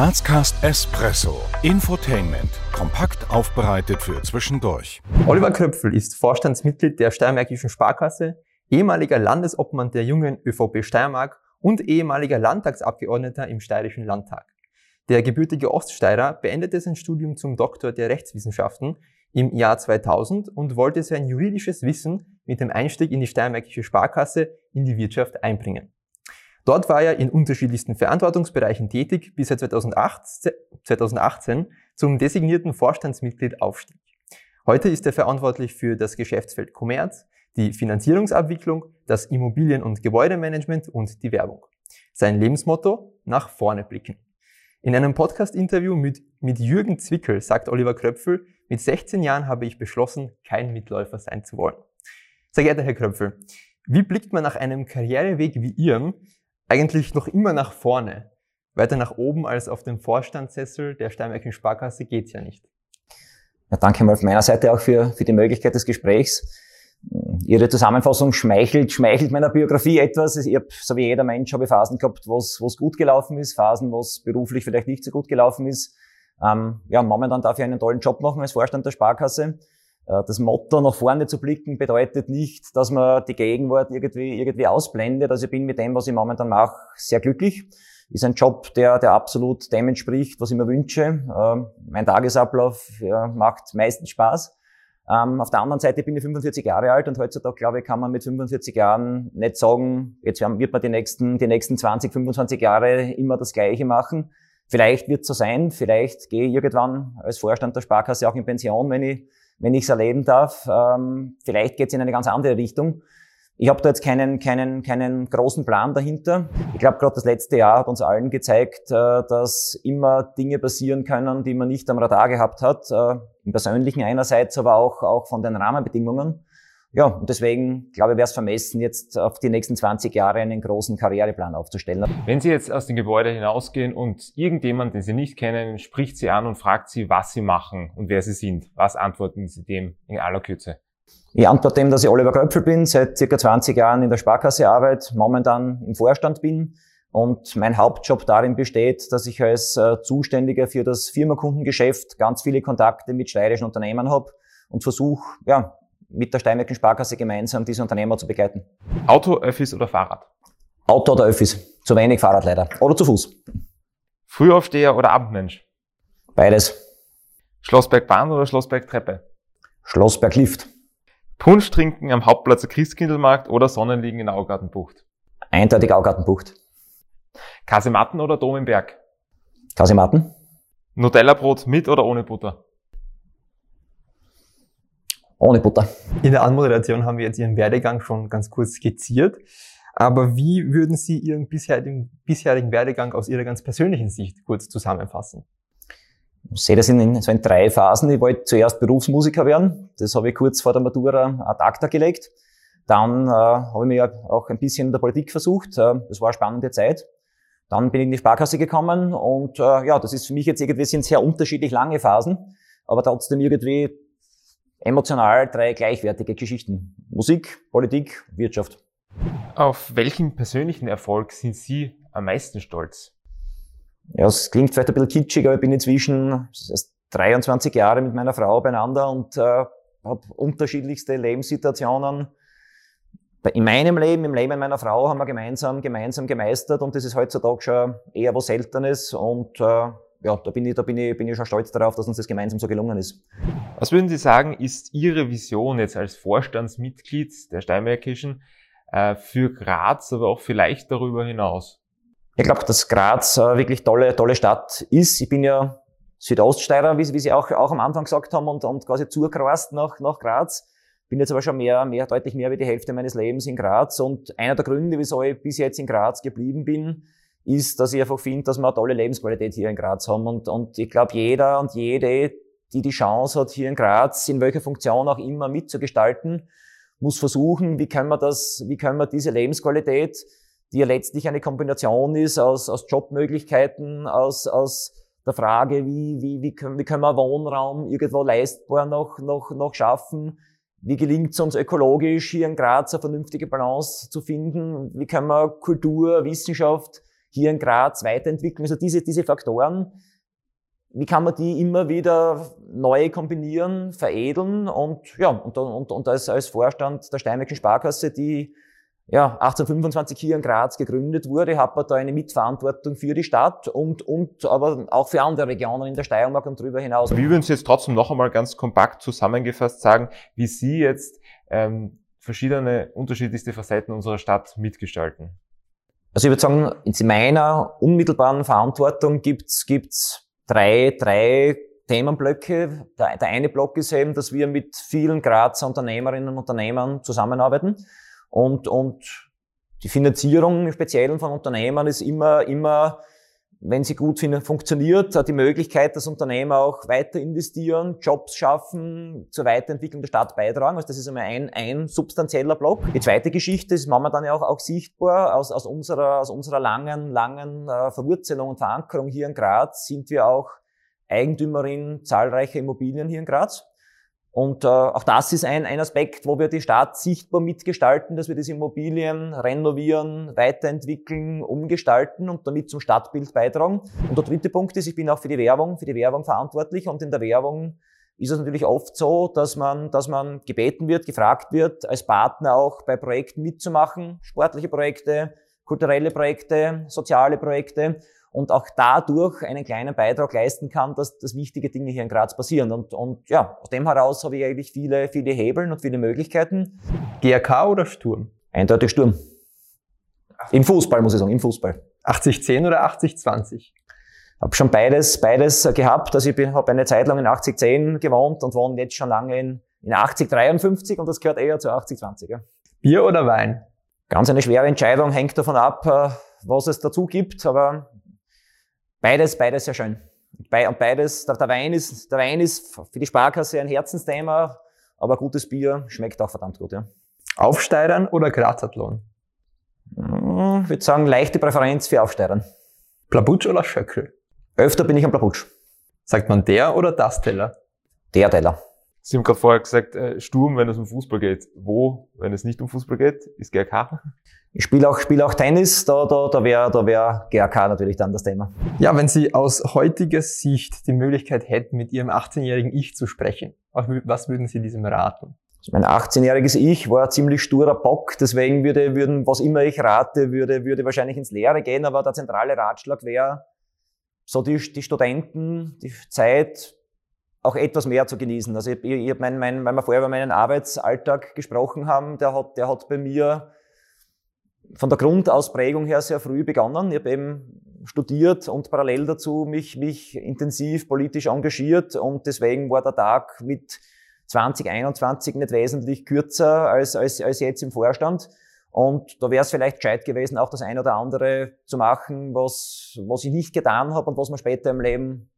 Grazcast Espresso. Infotainment. Kompakt aufbereitet für zwischendurch. Oliver Köpfel ist Vorstandsmitglied der Steiermärkischen Sparkasse, ehemaliger Landesobmann der jungen ÖVP Steiermark und ehemaliger Landtagsabgeordneter im Steirischen Landtag. Der gebürtige Oststeirer beendete sein Studium zum Doktor der Rechtswissenschaften im Jahr 2000 und wollte sein juridisches Wissen mit dem Einstieg in die Steiermärkische Sparkasse in die Wirtschaft einbringen. Dort war er in unterschiedlichsten Verantwortungsbereichen tätig, bis er 2018, 2018 zum designierten Vorstandsmitglied aufstieg. Heute ist er verantwortlich für das Geschäftsfeld Kommerz, die Finanzierungsabwicklung, das Immobilien- und Gebäudemanagement und die Werbung. Sein Lebensmotto? Nach vorne blicken. In einem Podcast-Interview mit, mit Jürgen Zwickel sagt Oliver Kröpfel, mit 16 Jahren habe ich beschlossen, kein Mitläufer sein zu wollen. Sehr geehrter Herr Kröpfel, wie blickt man nach einem Karriereweg wie Ihrem eigentlich noch immer nach vorne? Weiter nach oben als auf dem Vorstandssessel der Steinmärkischen Sparkasse geht's ja nicht. Ja, danke mal von meiner Seite auch für, für die Möglichkeit des Gesprächs. Ihre Zusammenfassung schmeichelt, schmeichelt meiner Biografie etwas. Ich hab, so wie jeder Mensch, habe ich Phasen gehabt, wo es gut gelaufen ist, Phasen, wo es beruflich vielleicht nicht so gut gelaufen ist. Ähm, ja, momentan darf ich einen tollen Job machen als Vorstand der Sparkasse. Äh, das Motto, nach vorne zu blicken, bedeutet nicht, dass man die Gegenwart irgendwie, irgendwie ausblendet. Also ich bin mit dem, was ich momentan mache, sehr glücklich. Ist ein Job, der, der absolut dem entspricht, was ich mir wünsche. Ähm, mein Tagesablauf macht meistens Spaß. Ähm, auf der anderen Seite bin ich 45 Jahre alt und heutzutage, glaube ich, kann man mit 45 Jahren nicht sagen, jetzt wird man die nächsten, die nächsten 20, 25 Jahre immer das Gleiche machen. Vielleicht wird es so sein, vielleicht gehe ich irgendwann als Vorstand der Sparkasse auch in Pension, wenn ich wenn ich es erleben darf. Ähm, vielleicht geht es in eine ganz andere Richtung. Ich habe da jetzt keinen, keinen, keinen großen Plan dahinter. Ich glaube, gerade das letzte Jahr hat uns allen gezeigt, äh, dass immer Dinge passieren können, die man nicht am Radar gehabt hat. Äh, Im Persönlichen einerseits, aber auch, auch von den Rahmenbedingungen. Ja, und deswegen glaube ich, wäre es vermessen, jetzt auf die nächsten 20 Jahre einen großen Karriereplan aufzustellen. Wenn Sie jetzt aus dem Gebäude hinausgehen und irgendjemand, den Sie nicht kennen, spricht Sie an und fragt Sie, was Sie machen und wer Sie sind, was antworten Sie dem in aller Kürze? Ich antworte dem, dass ich Oliver Kröpfel bin, seit circa 20 Jahren in der Sparkasse arbeite, momentan im Vorstand bin und mein Hauptjob darin besteht, dass ich als äh, Zuständiger für das Firmakundengeschäft ganz viele Kontakte mit steirischen Unternehmen habe und versuche, ja, mit der Steinmärkischen Sparkasse gemeinsam diese Unternehmer zu begleiten. Auto, Öffis oder Fahrrad? Auto oder Öffis. Zu wenig Fahrrad leider. Oder zu Fuß. Frühaufsteher oder Abendmensch? Beides. Schlossbergbahn oder Schlossbergtreppe? Schlossberglift. Punsch trinken am Hauptplatz der Christkindlmarkt oder Sonnenliegen in Augartenbucht? Eindeutig Augartenbucht. Kasematten oder Dom im Berg? Kasematten. Nutella-Brot mit oder ohne Butter? Ohne Butter. In der Anmoderation haben wir jetzt Ihren Werdegang schon ganz kurz skizziert. Aber wie würden Sie Ihren bisherigen, bisherigen Werdegang aus Ihrer ganz persönlichen Sicht kurz zusammenfassen? Ich sehe das in, so in drei Phasen. Ich wollte zuerst Berufsmusiker werden. Das habe ich kurz vor der Matura ad acta gelegt. Dann äh, habe ich mich auch ein bisschen in der Politik versucht. Äh, das war eine spannende Zeit. Dann bin ich in die Sparkasse gekommen und äh, ja, das ist für mich jetzt irgendwie sind sehr unterschiedlich lange Phasen, aber trotzdem irgendwie emotional drei gleichwertige Geschichten. Musik, Politik, Wirtschaft. Auf welchen persönlichen Erfolg sind Sie am meisten stolz? Ja, es klingt vielleicht ein bisschen kitschig, aber ich bin inzwischen erst 23 Jahre mit meiner Frau beieinander und äh, habe unterschiedlichste Lebenssituationen. In meinem Leben, im Leben meiner Frau haben wir gemeinsam, gemeinsam gemeistert und das ist heutzutage schon eher was Seltenes und äh, ja, da bin ich, da bin ich, bin ich schon stolz darauf, dass uns das gemeinsam so gelungen ist. Was würden Sie sagen, ist Ihre Vision jetzt als Vorstandsmitglied der Steinmärkischen äh, für Graz, aber auch vielleicht darüber hinaus? Ich glaube, dass Graz äh, wirklich tolle, tolle Stadt ist. Ich bin ja Südoststeirer, wie, wie Sie auch, auch am Anfang gesagt haben, und, und quasi zugrast nach, nach Graz. Bin jetzt aber schon mehr, mehr, deutlich mehr wie die Hälfte meines Lebens in Graz. Und einer der Gründe, wieso ich bis jetzt in Graz geblieben bin, ist, dass ich einfach finde, dass wir eine tolle Lebensqualität hier in Graz haben. Und, und ich glaube, jeder und jede, die die Chance hat, hier in Graz, in welcher Funktion auch immer mitzugestalten, muss versuchen, wie können wir das, wie können wir diese Lebensqualität, die ja letztlich eine Kombination ist aus, aus Jobmöglichkeiten, aus, aus der Frage, wie, wie, wie, können, wie können wir Wohnraum irgendwo leistbar noch, noch, noch schaffen, wie gelingt es uns ökologisch hier in Graz eine vernünftige Balance zu finden, wie können wir Kultur, Wissenschaft, hier in Graz weiterentwickeln. Also diese, diese Faktoren, wie kann man die immer wieder neu kombinieren, veredeln und ja, und, und, und als, als Vorstand der Steinbeckschen Sparkasse, die ja, 1825 hier in Graz gegründet wurde, hat man da eine Mitverantwortung für die Stadt und, und aber auch für andere Regionen in der Steiermark und darüber hinaus. Wie würden Sie jetzt trotzdem noch einmal ganz kompakt zusammengefasst sagen, wie Sie jetzt ähm, verschiedene unterschiedlichste Facetten unserer Stadt mitgestalten? Also ich würde sagen, in meiner unmittelbaren Verantwortung gibt's gibt's drei, drei Themenblöcke. Der, der eine Block ist eben, dass wir mit vielen Grazer Unternehmerinnen und Unternehmern zusammenarbeiten und, und die Finanzierung speziell von Unternehmen ist immer, immer, wenn sie gut funktioniert, hat die Möglichkeit, dass Unternehmen auch weiter investieren, Jobs schaffen, zur Weiterentwicklung der Stadt beitragen. Also das ist einmal ein, ein substanzieller Block. Die zweite Geschichte ist momentan ja auch, auch sichtbar aus, aus, unserer, aus unserer langen, langen äh, Verwurzelung und Verankerung hier in Graz sind wir auch Eigentümerin zahlreicher Immobilien hier in Graz. Und äh, auch das ist ein, ein Aspekt, wo wir die Stadt sichtbar mitgestalten, dass wir diese Immobilien renovieren, weiterentwickeln, umgestalten und damit zum Stadtbild beitragen. Und der dritte Punkt ist, ich bin auch für die Werbung, für die Werbung verantwortlich und in der Werbung ist es natürlich oft so, dass man, dass man gebeten wird, gefragt wird, als Partner auch bei Projekten mitzumachen, sportliche Projekte, kulturelle Projekte, soziale Projekte und auch dadurch einen kleinen Beitrag leisten kann, dass, dass wichtige Dinge hier in Graz passieren. Und, und ja, aus dem heraus habe ich eigentlich viele, viele Hebeln und viele Möglichkeiten. GRK oder Sturm? Eindeutig Sturm. Im Fußball, muss ich sagen, im Fußball. 80-10 oder 80-20? Habe schon beides, beides gehabt. Also ich habe eine Zeit lang in 80-10 gewohnt und wohne jetzt schon lange in, in 80-53 und das gehört eher zu 80-20. Ja. Bier oder Wein? Ganz eine schwere Entscheidung, hängt davon ab, äh, was es dazu gibt, aber Beides, beides sehr schön. Und beides, der, Wein ist, der Wein ist für die Sparkasse ein Herzensthema, aber gutes Bier schmeckt auch verdammt gut, ja. Aufsteigern oder Grazathlon? Hm, ich würde sagen, leichte Präferenz für Aufsteigern. Plabutsch oder Schöckel? Öfter bin ich am Plabutsch. Sagt man der oder das Teller? Der Teller. Sie haben gerade vorher gesagt, äh, Sturm, wenn es um Fußball geht. Wo, wenn es nicht um Fußball geht, ist GRK? Ich spiele auch, spiele auch Tennis, da, da, da wäre da wär GRK natürlich dann das Thema. Ja, wenn Sie aus heutiger Sicht die Möglichkeit hätten, mit Ihrem 18-jährigen Ich zu sprechen, was würden Sie diesem raten? Also mein 18-jähriges Ich war ein ziemlich sturer Bock, deswegen würde, würden, was immer ich rate, würde, würde wahrscheinlich ins Leere gehen, aber der zentrale Ratschlag wäre, so die, die Studenten, die Zeit auch etwas mehr zu genießen. Also ich, ich, mein, mein, weil wir vorher über meinen Arbeitsalltag gesprochen haben, der hat, der hat bei mir von der Grundausprägung her sehr früh begonnen. Ich habe eben studiert und parallel dazu mich, mich intensiv politisch engagiert und deswegen war der Tag mit 2021 nicht wesentlich kürzer als, als, als jetzt im Vorstand. Und da wäre es vielleicht gescheit gewesen, auch das eine oder andere zu machen, was, was ich nicht getan habe und was man später im Leben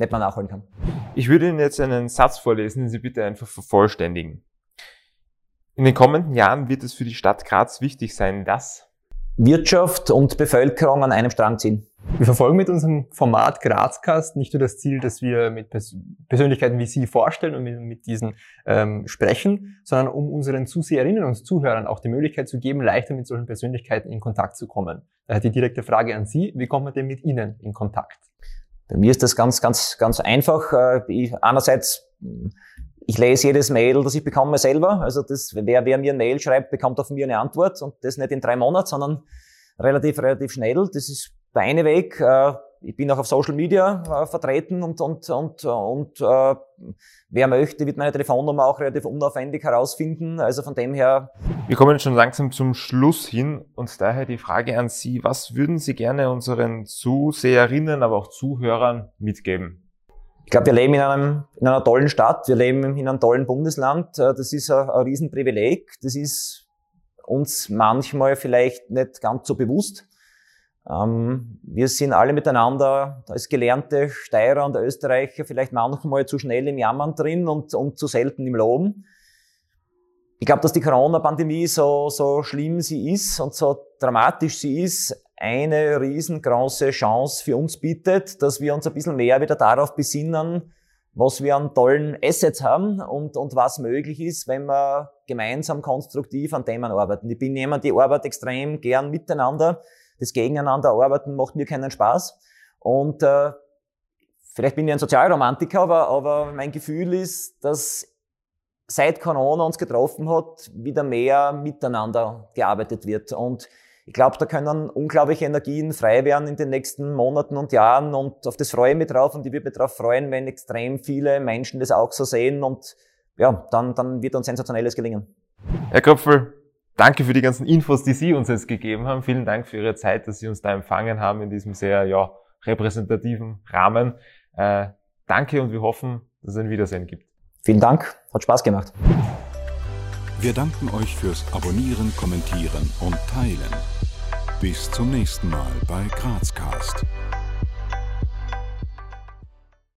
nicht mehr nachholen kann. Ich würde Ihnen jetzt einen Satz vorlesen, den Sie bitte einfach vervollständigen. In den kommenden Jahren wird es für die Stadt Graz wichtig sein, dass Wirtschaft und Bevölkerung an einem Strang ziehen. Wir verfolgen mit unserem Format Grazcast nicht nur das Ziel, dass wir mit Pers Persönlichkeiten wie Sie vorstellen und mit, mit diesen ähm, sprechen, sondern um unseren Zuseherinnen und Zuhörern auch die Möglichkeit zu geben, leichter mit solchen Persönlichkeiten in Kontakt zu kommen. Daher die direkte Frage an Sie, wie kommt man denn mit Ihnen in Kontakt? Bei mir ist das ganz, ganz, ganz einfach. Äh, ich, einerseits ich lese jedes Mail, das ich bekomme selber. Also das, wer, wer mir ein Mail schreibt, bekommt von mir eine Antwort und das nicht in drei Monaten, sondern relativ, relativ schnell. Das ist der eine Weg. Äh, ich bin auch auf Social Media äh, vertreten und, und, und, und äh, wer möchte, wird meine Telefonnummer auch relativ unaufwendig herausfinden. Also von dem her. Wir kommen schon langsam zum Schluss hin und daher die Frage an Sie, was würden Sie gerne unseren Zuseherinnen, aber auch Zuhörern mitgeben? Ich glaube, wir leben in, einem, in einer tollen Stadt, wir leben in einem tollen Bundesland. Äh, das ist ein, ein Riesenprivileg. Das ist uns manchmal vielleicht nicht ganz so bewusst. Ähm, wir sind alle miteinander als gelernte Steirer und Österreicher vielleicht manchmal zu schnell im Jammern drin und, und zu selten im Loben. Ich glaube, dass die Corona-Pandemie so, so schlimm sie ist und so dramatisch sie ist, eine riesengroße Chance für uns bietet, dass wir uns ein bisschen mehr wieder darauf besinnen, was wir an tollen Assets haben und, und was möglich ist, wenn wir gemeinsam konstruktiv an Themen arbeiten. Ich bin jemand, die arbeitet extrem gern miteinander. Das Gegeneinander arbeiten macht mir keinen Spaß. Und äh, vielleicht bin ich ein Sozialromantiker, aber, aber mein Gefühl ist, dass seit Corona uns getroffen hat, wieder mehr miteinander gearbeitet wird. Und ich glaube, da können unglaubliche Energien frei werden in den nächsten Monaten und Jahren und auf das freue ich mich drauf und ich würde mich darauf freuen, wenn extrem viele Menschen das auch so sehen und ja, dann, dann wird uns Sensationelles gelingen. Herr Kröpfel, danke für die ganzen Infos, die Sie uns jetzt gegeben haben. Vielen Dank für Ihre Zeit, dass Sie uns da empfangen haben in diesem sehr ja, repräsentativen Rahmen. Äh, danke und wir hoffen, dass es ein Wiedersehen gibt. Vielen Dank, hat Spaß gemacht. Wir danken euch fürs Abonnieren, Kommentieren und Teilen. Bis zum nächsten Mal bei Grazcast.